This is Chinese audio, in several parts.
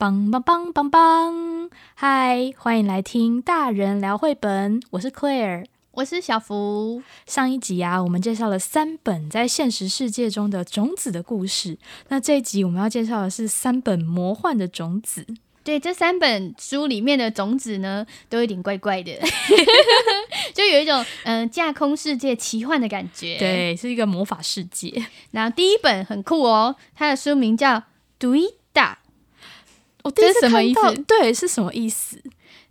棒棒棒棒棒！嗨，欢迎来听大人聊绘本，我是 Claire，我是小福。上一集啊，我们介绍了三本在现实世界中的种子的故事。那这一集我们要介绍的是三本魔幻的种子。对，这三本书里面的种子呢，都有点怪怪的，就有一种嗯、呃、架空世界奇幻的感觉。对，是一个魔法世界。然后第一本很酷哦，它的书名叫《Duida》。我第一次看到，这是什么意思？对，是什么意思？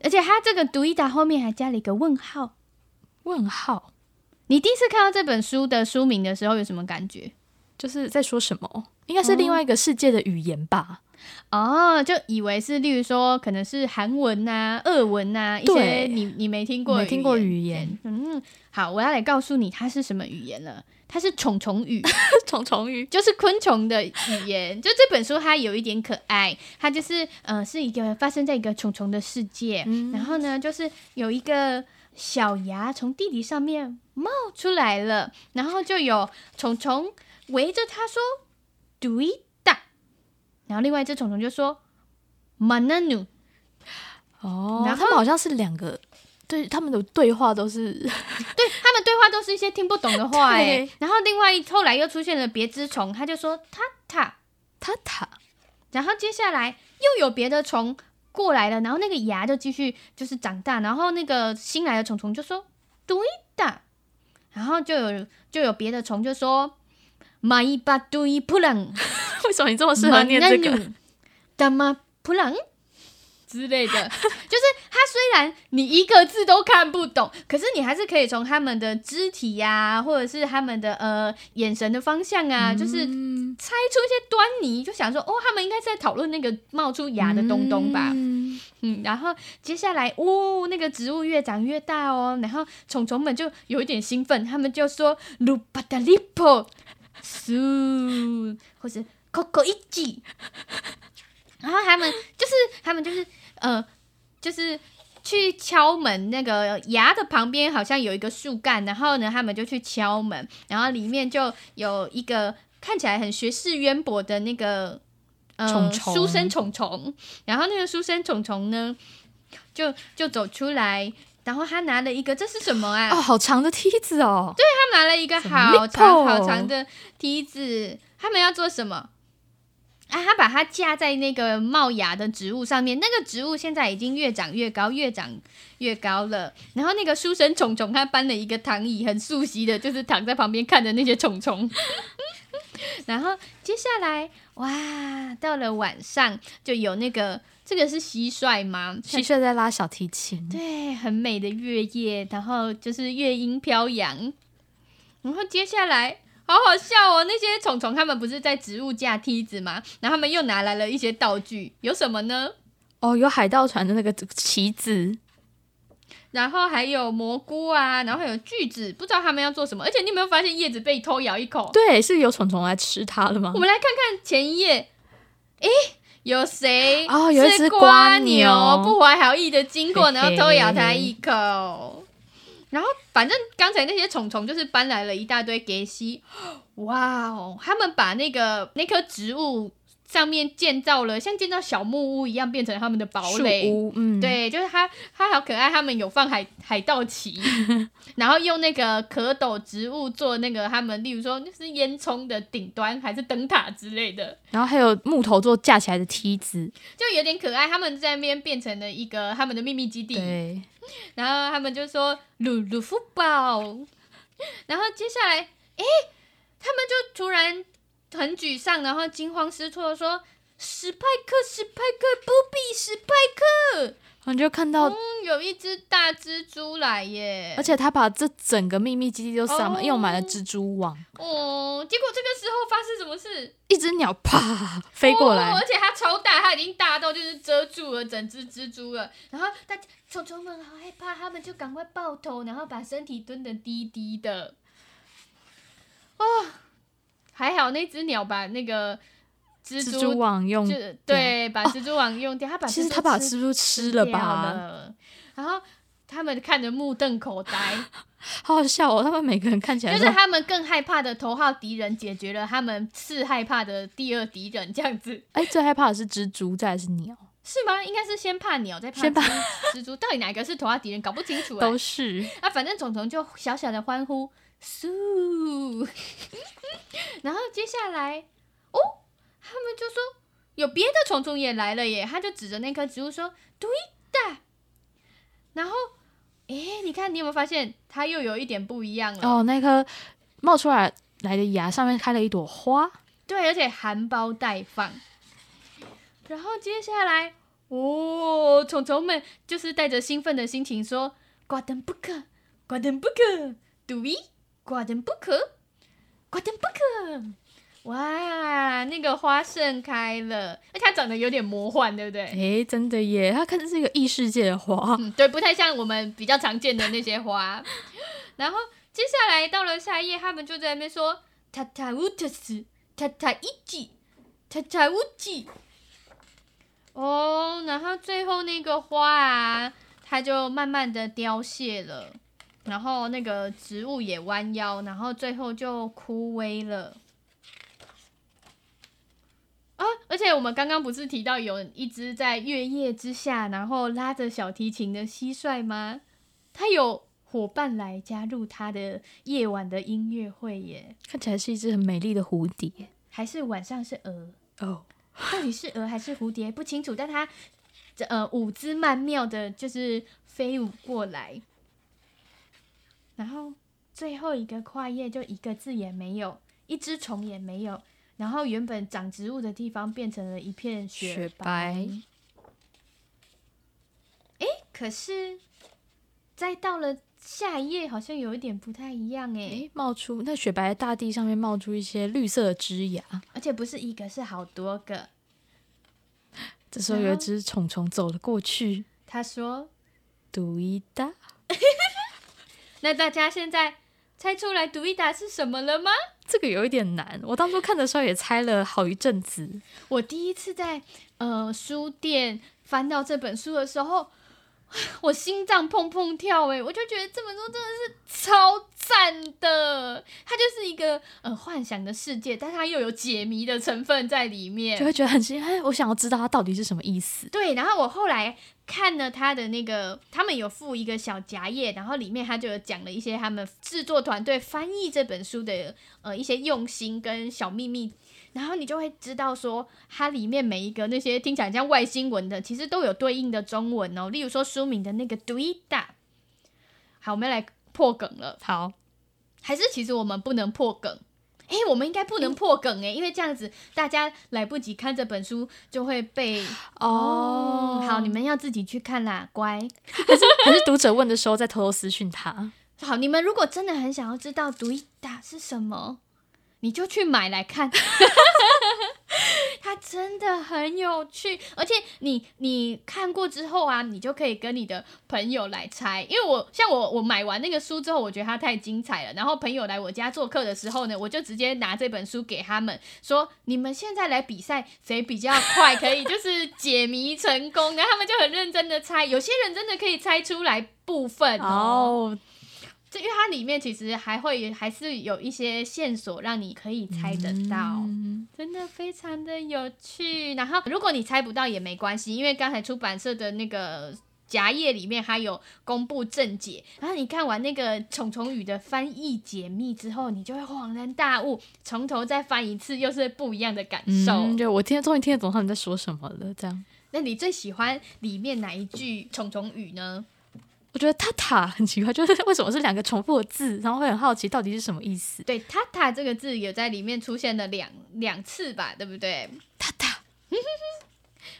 而且他这个 Duida 后面还加了一个问号。问号？你第一次看到这本书的书名的时候有什么感觉？就是在说什么？应该是另外一个世界的语言吧？哦，就以为是，例如说，可能是韩文啊、俄文啊，一些你你没听过没听过语言。嗯，好，我要来告诉你它是什么语言了。它是虫虫语，虫虫语就是昆虫的语言。就这本书，它有一点可爱，它就是呃，是一个发生在一个虫虫的世界。嗯、然后呢，就是有一个小芽从地底上面冒出来了，然后就有虫虫围着它说“嘟一大”，然后另外一只虫虫就说“马纳努”。哦，然后他们好像是两个。对，他们的对话都是，对他们对话都是一些听不懂的话哎。然后另外后来又出现了别只虫，他就说塔塔塔塔。然后接下来又有别的虫过来了，然后那个芽就继续就是长大。然后那个新来的虫虫就说对的，然后就有就有别的虫就说马伊巴对普朗。为什么你这么适合念这个？达马普朗。之类的，就是它虽然你一个字都看不懂，可是你还是可以从他们的肢体呀、啊，或者是他们的呃眼神的方向啊，嗯、就是猜出一些端倪，就想说哦，他们应该在讨论那个冒出芽的东东吧。嗯，嗯，然后接下来哦，那个植物越长越大哦，然后虫虫们就有一点兴奋，他们就说鲁巴达利波苏，或是 Coco 一记。然后他们就是，他们就是，呃，就是去敲门。那个牙的旁边好像有一个树干，然后呢，他们就去敲门，然后里面就有一个看起来很学识渊博的那个呃书生虫虫。然后那个书生虫虫呢，就就走出来，然后他拿了一个，这是什么啊？哦，好长的梯子哦。对，他拿了一个好长好长的梯子，他们要做什么？啊，他把它架在那个冒芽的植物上面，那个植物现在已经越长越高，越长越高了。然后那个书生虫虫他搬了一个躺椅，很熟悉的就是躺在旁边看着那些虫虫。然后接下来，哇，到了晚上就有那个，这个是蟋蟀吗？蟋蟀在拉小提琴，对，很美的月夜，然后就是乐音飘扬。然后接下来。好好笑哦！那些虫虫他们不是在植物架梯子吗？然后他们又拿来了一些道具，有什么呢？哦，有海盗船的那个旗子，然后还有蘑菇啊，然后还有锯子，不知道他们要做什么。而且你有没有发现叶子被偷咬一口？对，是有虫虫来吃它了吗？我们来看看前一页，诶，有谁？哦，有一只瓜牛不怀好意的经过，然后偷咬它一口。然后，反正刚才那些虫虫就是搬来了一大堆给西，哇哦！他们把那个那棵植物上面建造了像建造小木屋一样，变成他们的堡垒。屋，嗯，对，就是它，它好可爱。他们有放海 海盗旗，然后用那个可斗植物做那个他们，例如说就是烟囱的顶端，还是灯塔之类的。然后还有木头做架起来的梯子，就有点可爱。他们在那边变成了一个他们的秘密基地。对。然后他们就说鲁鲁夫堡，然后接下来，诶，他们就突然很沮丧，然后惊慌失措的说：“史派克，史派克，不比史派克。”你就看到，嗯，有一只大蜘蛛来耶，而且他把这整个秘密基地都撒满，用满了蜘蛛网。哦，结果这个时候发生什么事？一只鸟啪飞过来，哦，而且它超大，它已经大到就是遮住了整只蜘蛛了。然后大虫虫们好害怕，他们就赶快抱头，然后把身体蹲得低低的。哦，还好那只鸟把那个。蜘蛛，网用就对，把蜘蛛网用掉。他把其实他把蜘蛛吃了吧？然后他们看着目瞪口呆，好好笑哦！他们每个人看起来就是他们更害怕的头号敌人解决了，他们次害怕的第二敌人这样子。哎，最害怕的是蜘蛛，再来是鸟，是吗？应该是先怕鸟，再怕蜘蛛。蜘 蛛到底哪个是头号敌人？搞不清楚。都是啊，反正虫虫就小小的欢呼，苏。然后接下来哦，他们就说有别的虫虫也来了耶，他就指着那棵植物说：“对的。”然后。哎，你看，你有没有发现它又有一点不一样了？哦，那颗冒出来来的芽上面开了一朵花，对，而且含苞待放。然后接下来，哦，虫虫们就是带着兴奋的心情说：“挂灯不可，挂灯不可，对，挂点不可，挂点不可。”哇，那个花盛开了，而且它长得有点魔幻，对不对？哎，真的耶！它看着是一个异世界的花，嗯，对，不太像我们比较常见的那些花。然后接下来到了下一页，他们就在那边说：“塔塔乌特斯，塔塔一吉，塔塔乌吉。”哦，然后最后那个花啊，它就慢慢的凋谢了，然后那个植物也弯腰，然后最后就枯萎了。啊！而且我们刚刚不是提到有一只在月夜之下，然后拉着小提琴的蟋蟀吗？它有伙伴来加入它的夜晚的音乐会耶！看起来是一只很美丽的蝴蝶，还是晚上是鹅？哦，到底是鹅还是蝴蝶不清楚，但它这呃舞姿曼妙的，就是飞舞过来。然后最后一个跨页就一个字也没有，一只虫也没有。然后原本长植物的地方变成了一片雪白。哎，可是再到了下一页，好像有一点不太一样哎。冒出那雪白的大地上面冒出一些绿色的枝芽，而且不是一个，是好多个。这时候有一只虫虫走了过去，他说：“杜伊达。”那大家现在猜出来杜伊达是什么了吗？这个有一点难，我当初看的时候也猜了好一阵子。我第一次在呃书店翻到这本书的时候，我心脏砰砰跳诶，我就觉得这本书真的是超赞的。它就是一个呃幻想的世界，但它又有解谜的成分在里面，就会觉得很新鲜。我想要知道它到底是什么意思。对，然后我后来。看了他的那个，他们有附一个小夹页，然后里面他就有讲了一些他们制作团队翻译这本书的呃一些用心跟小秘密，然后你就会知道说，它里面每一个那些听起来像外星文的，其实都有对应的中文哦。例如说书名的那个 “Duida”，好，我们来破梗了。好，还是其实我们不能破梗。哎，我们应该不能破梗哎，因为这样子大家来不及看这本书就会被哦。好，你们要自己去看啦，乖。可是 可是读者问的时候再偷偷私讯他。好，你们如果真的很想要知道读一打是什么，你就去买来看。它真的很有趣，而且你你看过之后啊，你就可以跟你的朋友来猜。因为我像我我买完那个书之后，我觉得它太精彩了。然后朋友来我家做客的时候呢，我就直接拿这本书给他们，说：“你们现在来比赛，谁比较快可以就是解谜成功。”然后他们就很认真的猜，有些人真的可以猜出来部分哦。这因为它里面其实还会还是有一些线索让你可以猜得到，嗯、真的非常的有趣。然后如果你猜不到也没关系，因为刚才出版社的那个夹页里面还有公布正解。然后你看完那个虫虫语的翻译解密之后，你就会恍然大悟，从头再翻一次又是不一样的感受。嗯、对，我今天终于听得懂他们在说什么了。这样，那你最喜欢里面哪一句虫虫语呢？我觉得“塔塔”很奇怪，就是为什么是两个重复的字，然后会很好奇到底是什么意思。对，“塔塔”这个字有在里面出现了两两次吧，对不对？塔塔，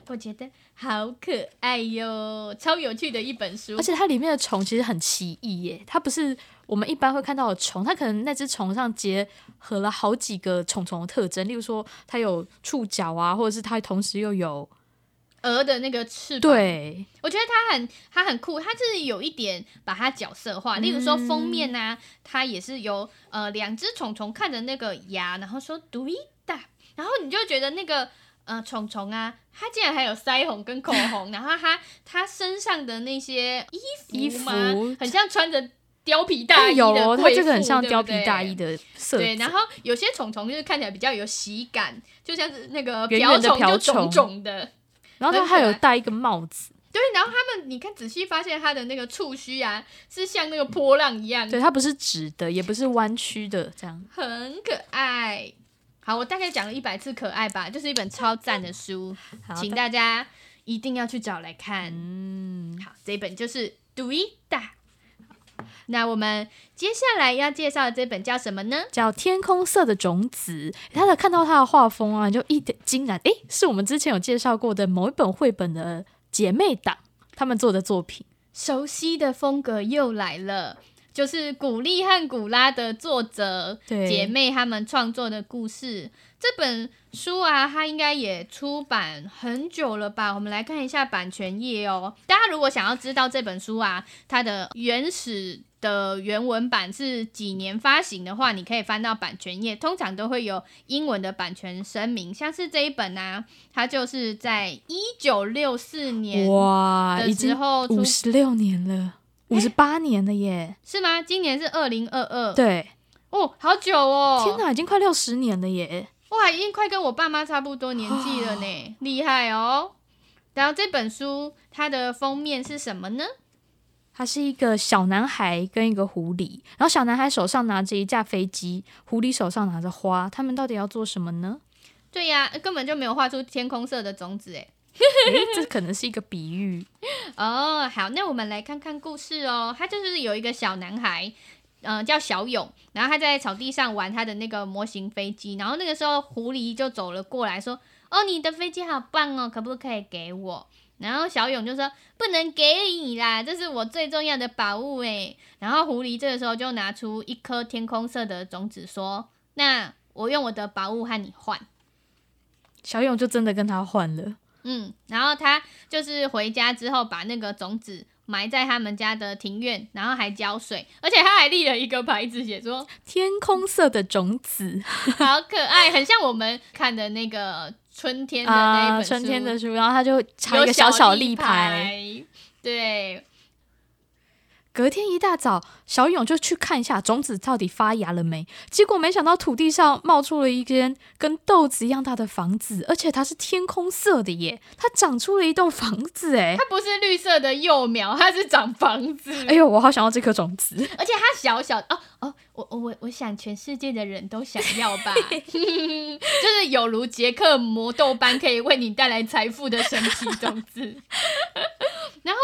我觉得好可爱哟，超有趣的一本书。而且它里面的虫其实很奇异耶，它不是我们一般会看到的虫，它可能那只虫上结合了好几个虫虫的特征，例如说它有触角啊，或者是它同时又有。鹅的那个翅膀，对，我觉得它很它很酷，它是有一点把它角色化。例如说封面啊，它也是由呃两只虫虫看着那个牙，然后说“ do it ”，然后你就觉得那个呃虫虫啊，它竟然还有腮红跟口红，然后它它身上的那些衣服嘛，衣服。很像穿着貂皮大衣的它这个很像貂皮大衣的色。对，然后有些虫虫就是看起来比较有喜感，就像是那个瓢虫就肿肿的，然后他还有戴一个帽子。对，然后他们，你看仔细发现他的那个触须啊，是像那个波浪一样。对，它不是直的，也不是弯曲的，这样很可爱。好，我大概讲了一百次可爱吧，就是一本超赞的书，好请大家一定要去找来看。嗯，好，这一本就是《对大》。那我们接下来要介绍的这本叫什么呢？叫《天空色的种子》。他的看到他的画风啊，就一点惊然，诶，是我们之前有介绍过的某一本绘本的。姐妹档他们做的作品，熟悉的风格又来了，就是古丽和古拉的作者对姐妹他们创作的故事。这本书啊，它应该也出版很久了吧？我们来看一下版权页哦。大家如果想要知道这本书啊，它的原始。的原文版是几年发行的话，你可以翻到版权页，通常都会有英文的版权声明。像是这一本啊，它就是在一九六四年哇，已经五十六年了，五十八年了耶，是吗？今年是二零二二，对，哦，好久哦，天哪，已经快六十年了耶，哇，已经快跟我爸妈差不多年纪了呢，厉害哦。然后这本书它的封面是什么呢？他是一个小男孩跟一个狐狸，然后小男孩手上拿着一架飞机，狐狸手上拿着花，他们到底要做什么呢？对呀，根本就没有画出天空色的种子诶，这可能是一个比喻 哦。好，那我们来看看故事哦。他就是有一个小男孩，嗯、呃，叫小勇，然后他在草地上玩他的那个模型飞机，然后那个时候狐狸就走了过来说：“哦，你的飞机好棒哦，可不可以给我？”然后小勇就说：“不能给你啦，这是我最重要的宝物诶。”然后狐狸这个时候就拿出一颗天空色的种子，说：“那我用我的宝物和你换。”小勇就真的跟他换了。嗯，然后他就是回家之后把那个种子埋在他们家的庭院，然后还浇水，而且他还立了一个牌子，写说“天空色的种子”，好可爱，很像我们看的那个。春天的那一本春天的书，然后他就插一个小小立牌，对。隔天一大早，小勇就去看一下种子到底发芽了没。结果没想到土地上冒出了一间跟豆子一样大的房子，而且它是天空色的耶！它长出了一栋房子，哎，它不是绿色的幼苗，它是长房子。哎呦，我好想要这颗种子！而且它小小哦哦，我我我想全世界的人都想要吧，就是有如杰克魔豆般可以为你带来财富的神奇种子。然后。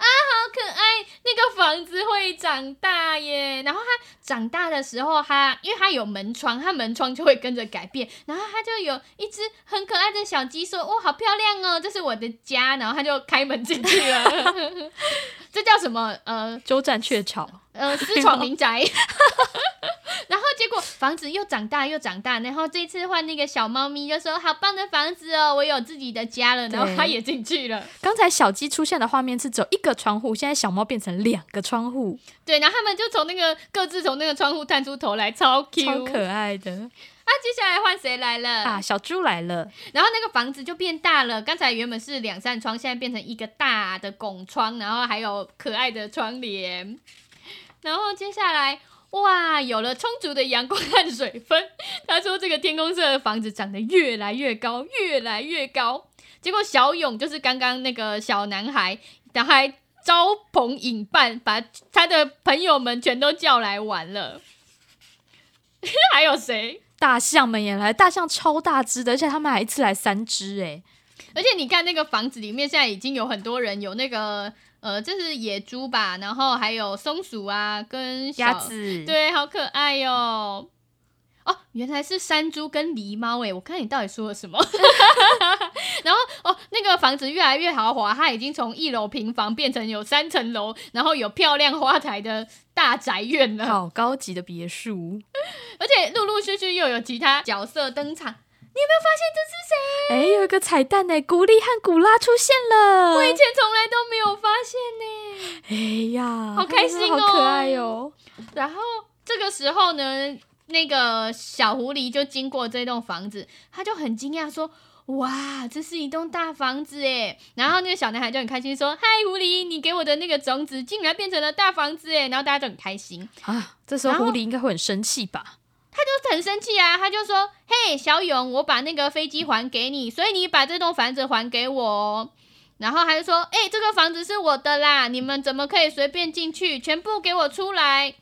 啊，好可爱！那个房子长大耶。然后他长大的时候，他因为他有门窗，他门窗就会跟着改变。然后他就有一只很可爱的小鸡，说：“哇，好漂亮哦，这是我的家。”然后他就开门进去了。这叫什么？呃，鸠占鹊巢。呃，私闯民宅。然后结果房子又长大又长大，然后这次换那个小猫咪就说：“好棒的房子哦，我有自己的家了。”然后它也进去了。刚才小鸡出现的画面是只有一个窗户，现在小猫变成两个窗户。对，然后他们就从那个各自从那个窗户探出头来，超 Q，超可爱的。啊，接下来换谁来了？啊，小猪来了。然后那个房子就变大了，刚才原本是两扇窗，现在变成一个大的拱窗，然后还有可爱的窗帘。然后接下来。哇，有了充足的阳光和水分，他说这个天空色的房子长得越来越高，越来越高。结果小勇就是刚刚那个小男孩，他还招朋引伴，把他的朋友们全都叫来玩了。还有谁？大象们也来，大象超大只的，而且他们还一次来三只诶。而且你看那个房子里面，现在已经有很多人有那个。呃，这是野猪吧，然后还有松鼠啊，跟鸭子，对，好可爱哟、哦。哦，原来是山猪跟狸猫诶，我看你到底说了什么？然后哦，那个房子越来越豪华，它已经从一楼平房变成有三层楼，然后有漂亮花台的大宅院了，好高级的别墅，而且陆陆续续又有其他角色登场。你有没有发现这是谁？哎，有一个彩蛋呢，古丽和古拉出现了。我以前从来都没有发现呢。哎呀，好开心哦，好可爱哟。然后这个时候呢，那个小狐狸就经过这栋房子，他就很惊讶说：“哇，这是一栋大房子诶！然后那个小男孩就很开心说：“嗨，狐狸，你给我的那个种子竟然变成了大房子诶！”然后大家就很开心啊。这时候狐狸应该会很生气吧？他就很生气啊，他就说：“嘿，小勇，我把那个飞机还给你，所以你把这栋房子还给我。”然后他就说：“哎，这个房子是我的啦，你们怎么可以随便进去？全部给我出来！”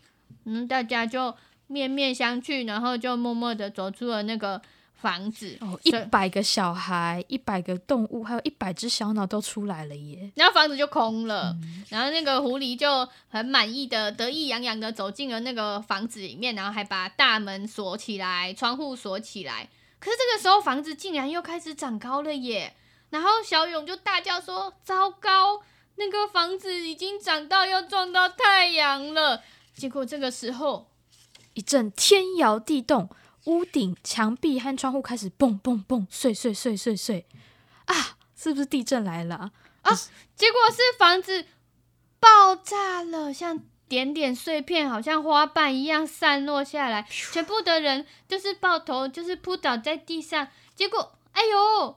嗯，大家就面面相觑，然后就默默的走出了那个。房子哦，一百个小孩，一百个动物，还有一百只小鸟都出来了耶！然后房子就空了，嗯、然后那个狐狸就很满意的、得意洋洋的走进了那个房子里面，然后还把大门锁起来，窗户锁起来。可是这个时候房子竟然又开始长高了耶！然后小勇就大叫说：“糟糕，那个房子已经长到要撞到太阳了！”结果这个时候一阵天摇地动。屋顶、墙壁和窗户开始蹦蹦蹦碎碎碎碎碎啊！是不是地震来了啊？啊结果是房子爆炸了，像点点碎片，好像花瓣一样散落下来，全部的人就是抱头，就是扑倒在地上。结果，哎呦，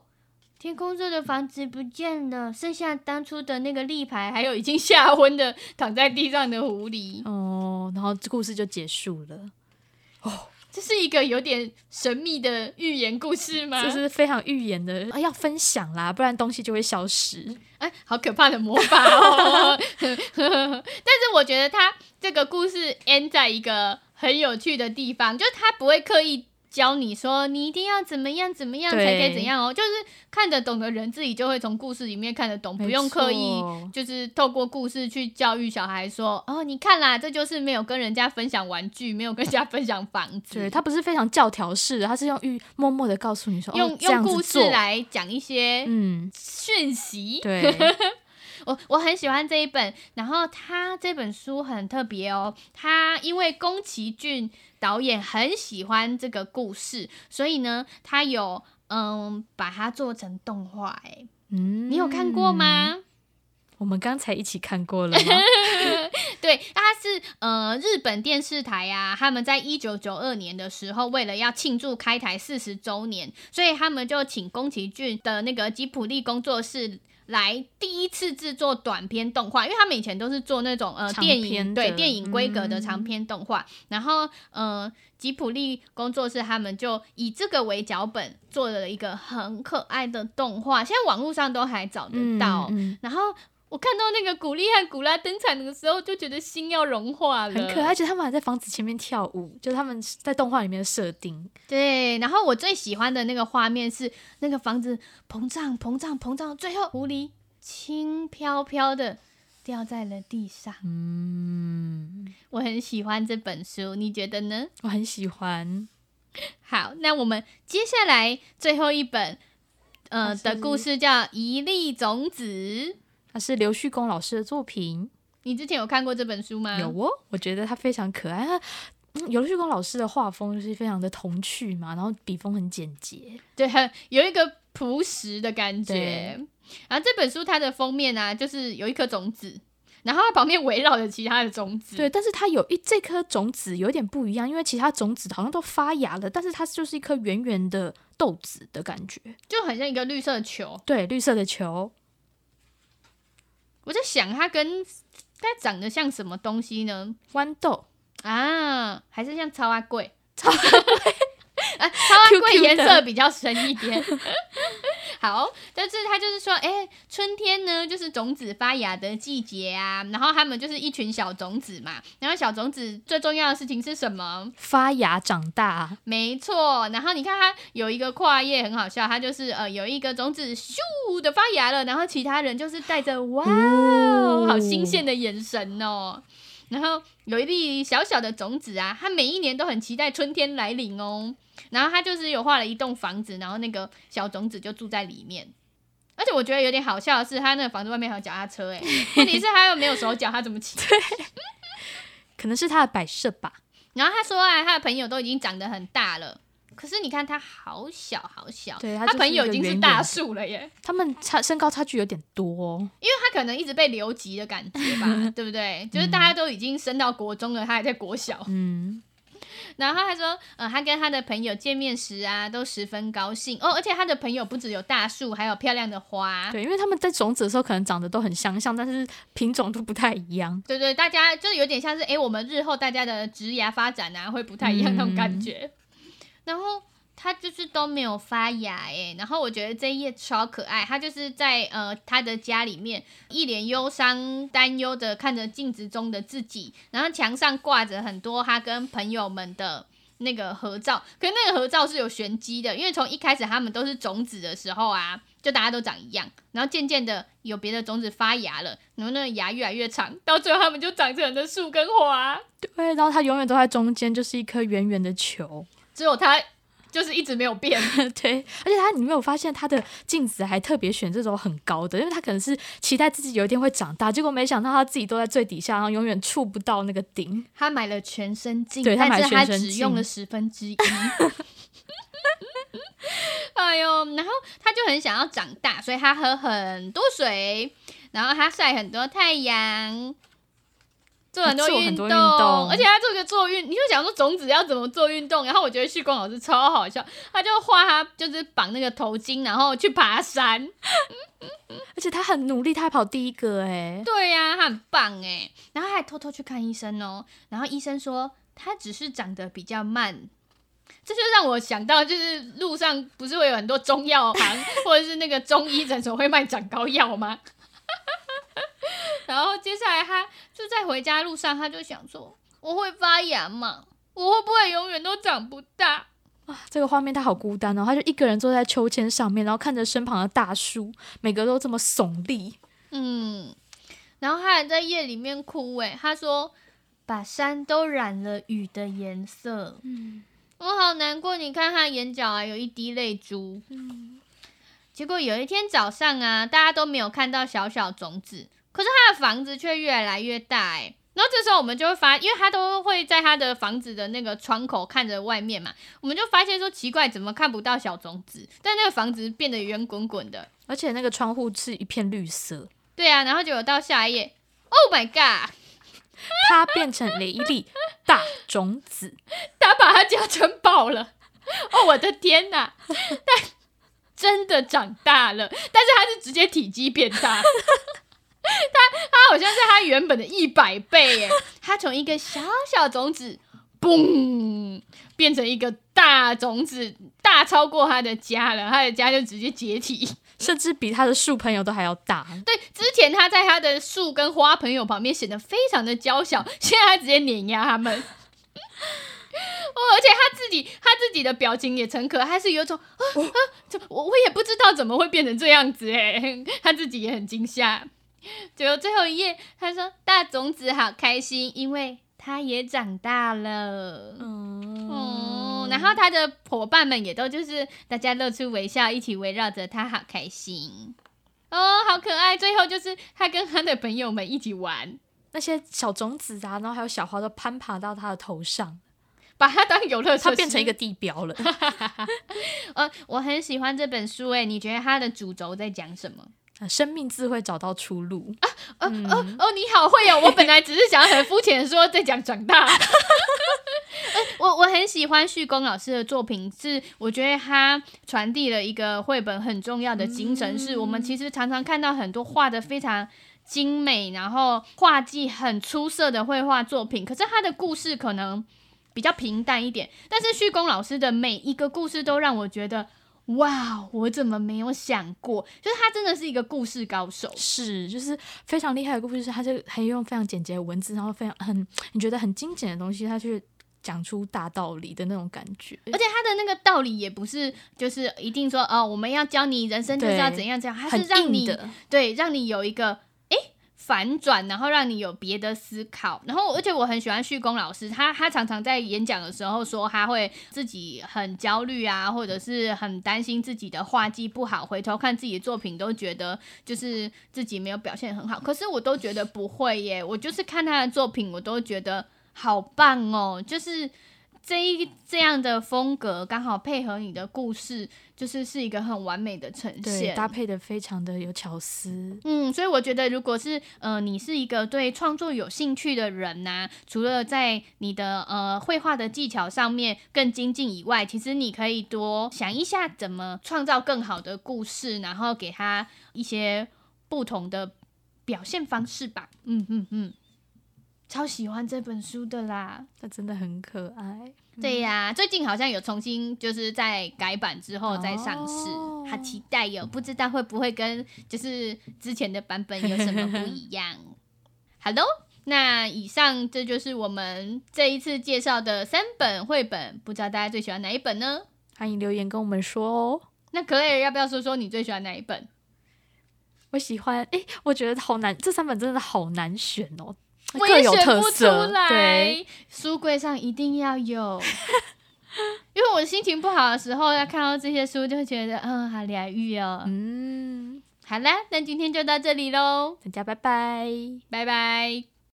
天空中的房子不见了，剩下当初的那个立牌，还有已经吓昏的躺在地上的狐狸。哦，然后这故事就结束了。哦。这是一个有点神秘的寓言故事吗？这是非常寓言的啊，要分享啦，不然东西就会消失。哎，好可怕的魔法哦！但是我觉得他这个故事 end 在一个很有趣的地方，就是他不会刻意。教你说，你一定要怎么样怎么样才可以怎样哦，就是看得懂的人自己就会从故事里面看得懂，不用刻意就是透过故事去教育小孩说，哦，你看啦，这就是没有跟人家分享玩具，没有跟人家分享房子，对，他不是非常教条式的，他是用寓默默的告诉你说，用、哦、用故事来讲一些嗯。讯息，对。我我很喜欢这一本，然后他这本书很特别哦，他因为宫崎骏导演很喜欢这个故事，所以呢，他有嗯把它做成动画，哎，嗯，你有看过吗？我们刚才一起看过了吗？对，他是呃日本电视台啊，他们在一九九二年的时候，为了要庆祝开台四十周年，所以他们就请宫崎骏的那个吉卜力工作室。来第一次制作短片动画，因为他们以前都是做那种呃电影，对电影规格的长篇动画，嗯、然后呃吉普力工作室他们就以这个为脚本做了一个很可爱的动画，现在网络上都还找得到，嗯嗯、然后。我看到那个古力和古拉登场的时候，就觉得心要融化了，很可爱。而且他们还在房子前面跳舞，就是他们在动画里面的设定。对，然后我最喜欢的那个画面是那个房子膨胀、膨胀、膨胀，最后狐狸轻飘飘的掉在了地上。嗯，我很喜欢这本书，你觉得呢？我很喜欢。好，那我们接下来最后一本，呃，的故事叫《一粒种子》。它是刘旭公老师的作品，你之前有看过这本书吗？有哦，我觉得它非常可爱。嗯，刘旭光老师的画风就是非常的童趣嘛，然后笔锋很简洁，对，有一个朴实的感觉。然后这本书它的封面啊，就是有一颗种子，然后它旁边围绕着其他的种子。对，但是它有一这颗种子有点不一样，因为其他种子好像都发芽了，但是它就是一颗圆圆的豆子的感觉，就很像一个绿色的球。对，绿色的球。我在想，它跟它长得像什么东西呢？豌豆啊，还是像超阿贵？超阿贵 啊，超阿贵颜色比较深一点。好，但是他就是说，哎、欸，春天呢，就是种子发芽的季节啊。然后他们就是一群小种子嘛。然后小种子最重要的事情是什么？发芽长大。没错。然后你看它有一个跨页很好笑，它就是呃有一个种子咻的发芽了，然后其他人就是带着哇，哦，好新鲜的眼神哦。然后有一粒小小的种子啊，它每一年都很期待春天来临哦。然后他就是有画了一栋房子，然后那个小种子就住在里面。而且我觉得有点好笑的是，他那个房子外面还有脚踏车，哎，问题是他又没有手脚，他怎么骑？对，可能是他的摆设吧。然后他说啊，他的朋友都已经长得很大了，可是你看他好小好小，对，他，他朋友已经是大树了耶。他们差身高差距有点多，因为他可能一直被留级的感觉吧，对不对？就是大家都已经升到国中了，他还在国小，嗯。然后他说，呃，他跟他的朋友见面时啊，都十分高兴哦。而且他的朋友不只有大树，还有漂亮的花。对，因为他们在种子的时候可能长得都很相像，但是品种都不太一样。对对，大家就是有点像是，哎，我们日后大家的职涯发展啊，会不太一样那种感觉。嗯、然后。他就是都没有发芽哎，然后我觉得这一页超可爱。他就是在呃他的家里面，一脸忧伤、担忧的看着镜子中的自己，然后墙上挂着很多他跟朋友们的那个合照。可是那个合照是有玄机的，因为从一开始他们都是种子的时候啊，就大家都长一样，然后渐渐的有别的种子发芽了，然后那个芽越来越长，到最后他们就长成了树跟花。对，然后他永远都在中间，就是一颗圆圆的球，只有他。就是一直没有变，对，而且他，你没有发现他的镜子还特别选这种很高的，因为他可能是期待自己有一天会长大，结果没想到他自己都在最底下，然后永远触不到那个顶。他买了全身镜，对，他买了全身镜，但是他只用了十分之一。哎呦，然后他就很想要长大，所以他喝很多水，然后他晒很多太阳。做很多运动，动，而且他做个做运，你就想说种子要怎么做运动，然后我觉得旭光老师超好笑，他就画他就是绑那个头巾，然后去爬山，而且他很努力，他还跑第一个哎，对呀、啊，他很棒哎，然后他还偷偷去看医生哦，然后医生说他只是长得比较慢，这就让我想到就是路上不是会有很多中药行 或者是那个中医诊所会卖长高药吗？然后接下来他就在回家路上，他就想说：“我会发芽吗？我会不会永远都长不大？”啊，这个画面他好孤单哦，他就一个人坐在秋千上面，然后看着身旁的大树，每个都这么耸立。嗯，然后他还在夜里面哭。诶，他说：“把山都染了雨的颜色。”嗯，我好难过。你看他眼角啊，有一滴泪珠。嗯，结果有一天早上啊，大家都没有看到小小种子。可是他的房子却越来越大哎，然后这时候我们就会发，因为他都会在他的房子的那个窗口看着外面嘛，我们就发现说奇怪，怎么看不到小种子？但那个房子变得圆滚滚的，而且那个窗户是一片绿色。对啊，然后就有到下一页，Oh my god，它变成了一粒大种子，他把它家撑爆了。哦，我的天哪！但真的长大了，但是它是直接体积变大。他他好像是他原本的一百倍耶！他从一个小小种子，嘣，变成一个大种子，大超过他的家了。他的家就直接解体，甚至比他的树朋友都还要大。对，之前他在他的树跟花朋友旁边显得非常的娇小，现在他直接碾压他们。哦，而且他自己他自己的表情也诚可，还是有一种啊啊，我我也不知道怎么会变成这样子哎，他自己也很惊吓。结果最后一页，他说：“大种子好开心，因为他也长大了。嗯”嗯，然后他的伙伴们也都就是大家露出微笑，一起围绕着他，好开心哦，好可爱。最后就是他跟他的朋友们一起玩，那些小种子啊，然后还有小花都攀爬到他的头上，把它当游乐设施，它变成一个地标了。呃，我很喜欢这本书，诶，你觉得它的主轴在讲什么？生命自会找到出路啊！哦哦哦！你好会哦！我本来只是想很肤浅的说在讲长大。我我很喜欢旭光老师的作品，是我觉得他传递了一个绘本很重要的精神，是我们其实常常看到很多画的非常精美，然后画技很出色的绘画作品，可是他的故事可能比较平淡一点。但是旭光老师的每一个故事都让我觉得。哇，我怎么没有想过？就是他真的是一个故事高手，是，就是非常厉害的故事。他就还用非常简洁的文字，然后非常很你觉得很精简的东西，他去讲出大道理的那种感觉。而且他的那个道理也不是就是一定说哦，我们要教你人生就是要怎样怎样，他是让你对，让你有一个。反转，然后让你有别的思考。然后，而且我很喜欢旭光老师，他他常常在演讲的时候说，他会自己很焦虑啊，或者是很担心自己的画技不好，回头看自己的作品都觉得就是自己没有表现很好。可是我都觉得不会耶，我就是看他的作品，我都觉得好棒哦，就是这一这样的风格刚好配合你的故事，就是是一个很完美的呈现，搭配的非常的有巧思。嗯，所以我觉得，如果是呃你是一个对创作有兴趣的人呐、啊，除了在你的呃绘画的技巧上面更精进以外，其实你可以多想一下怎么创造更好的故事，然后给他一些不同的表现方式吧。嗯嗯嗯。超喜欢这本书的啦，它真的很可爱。对呀、啊，最近好像有重新就是在改版之后再上市，好、哦、期待哟！不知道会不会跟就是之前的版本有什么不一样？好喽，那以上这就是我们这一次介绍的三本绘本，不知道大家最喜欢哪一本呢？欢迎留言跟我们说哦。那 Claire 要不要说说你最喜欢哪一本？我喜欢，哎、欸，我觉得好难，这三本真的好难选哦。我也选不出来，书柜上一定要有，因为我心情不好的时候，要看到这些书，就会觉得嗯，好疗愈哦。嗯，好啦，那今天就到这里喽，大家拜拜，拜拜。